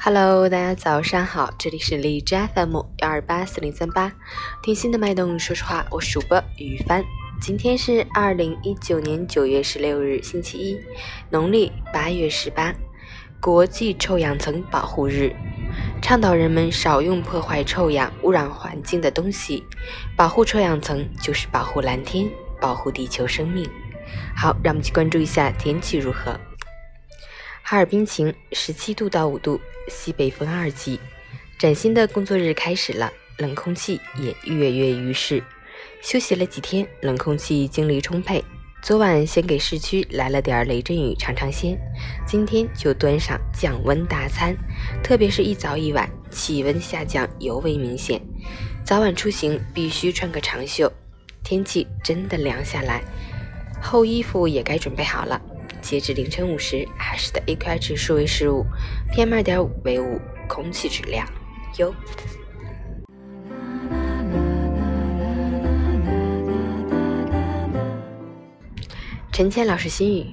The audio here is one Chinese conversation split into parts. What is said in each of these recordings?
Hello，大家早上好，这里是荔枝 FM 幺二八四零三八，听心的脉动。说实话，我是主播雨帆。今天是二零一九年九月十六日，星期一，农历八月十八，国际臭氧层保护日，倡导人们少用破坏臭氧、污染环境的东西。保护臭氧层就是保护蓝天，保护地球生命。好，让我们去关注一下天气如何。哈尔滨晴，十七度到五度，西北风二级。崭新的工作日开始了，冷空气也跃跃欲试。休息了几天，冷空气精力充沛。昨晚先给市区来了点雷阵雨尝尝鲜，今天就端上降温大餐。特别是一早一晚，气温下降尤为明显。早晚出行必须穿个长袖，天气真的凉下来，厚衣服也该准备好了。截至凌晨五时，海市的 AQI 指数为十五，PM 二点五为五，空气质量优。陈谦老师心语：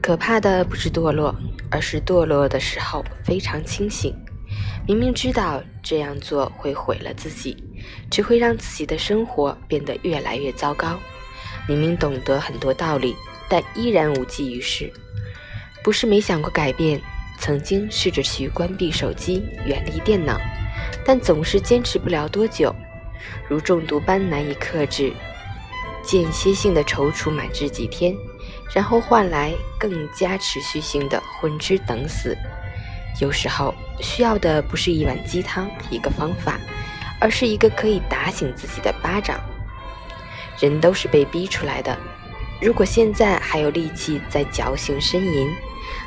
可怕的不是堕落，而是堕落的时候非常清醒。明明知道这样做会毁了自己，只会让自己的生活变得越来越糟糕。明明懂得很多道理。但依然无济于事。不是没想过改变，曾经试着去关闭手机，远离电脑，但总是坚持不了多久，如中毒般难以克制，间歇性的踌躇满至几天，然后换来更加持续性的混吃等死。有时候需要的不是一碗鸡汤，一个方法，而是一个可以打醒自己的巴掌。人都是被逼出来的。如果现在还有力气在侥幸呻吟，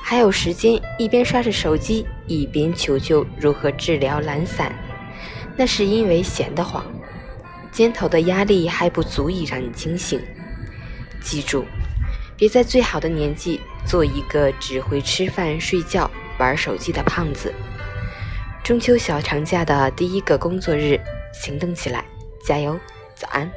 还有时间一边刷着手机一边求救如何治疗懒散，那是因为闲得慌，肩头的压力还不足以让你惊醒。记住，别在最好的年纪做一个只会吃饭、睡觉、玩手机的胖子。中秋小长假的第一个工作日，行动起来，加油，早安。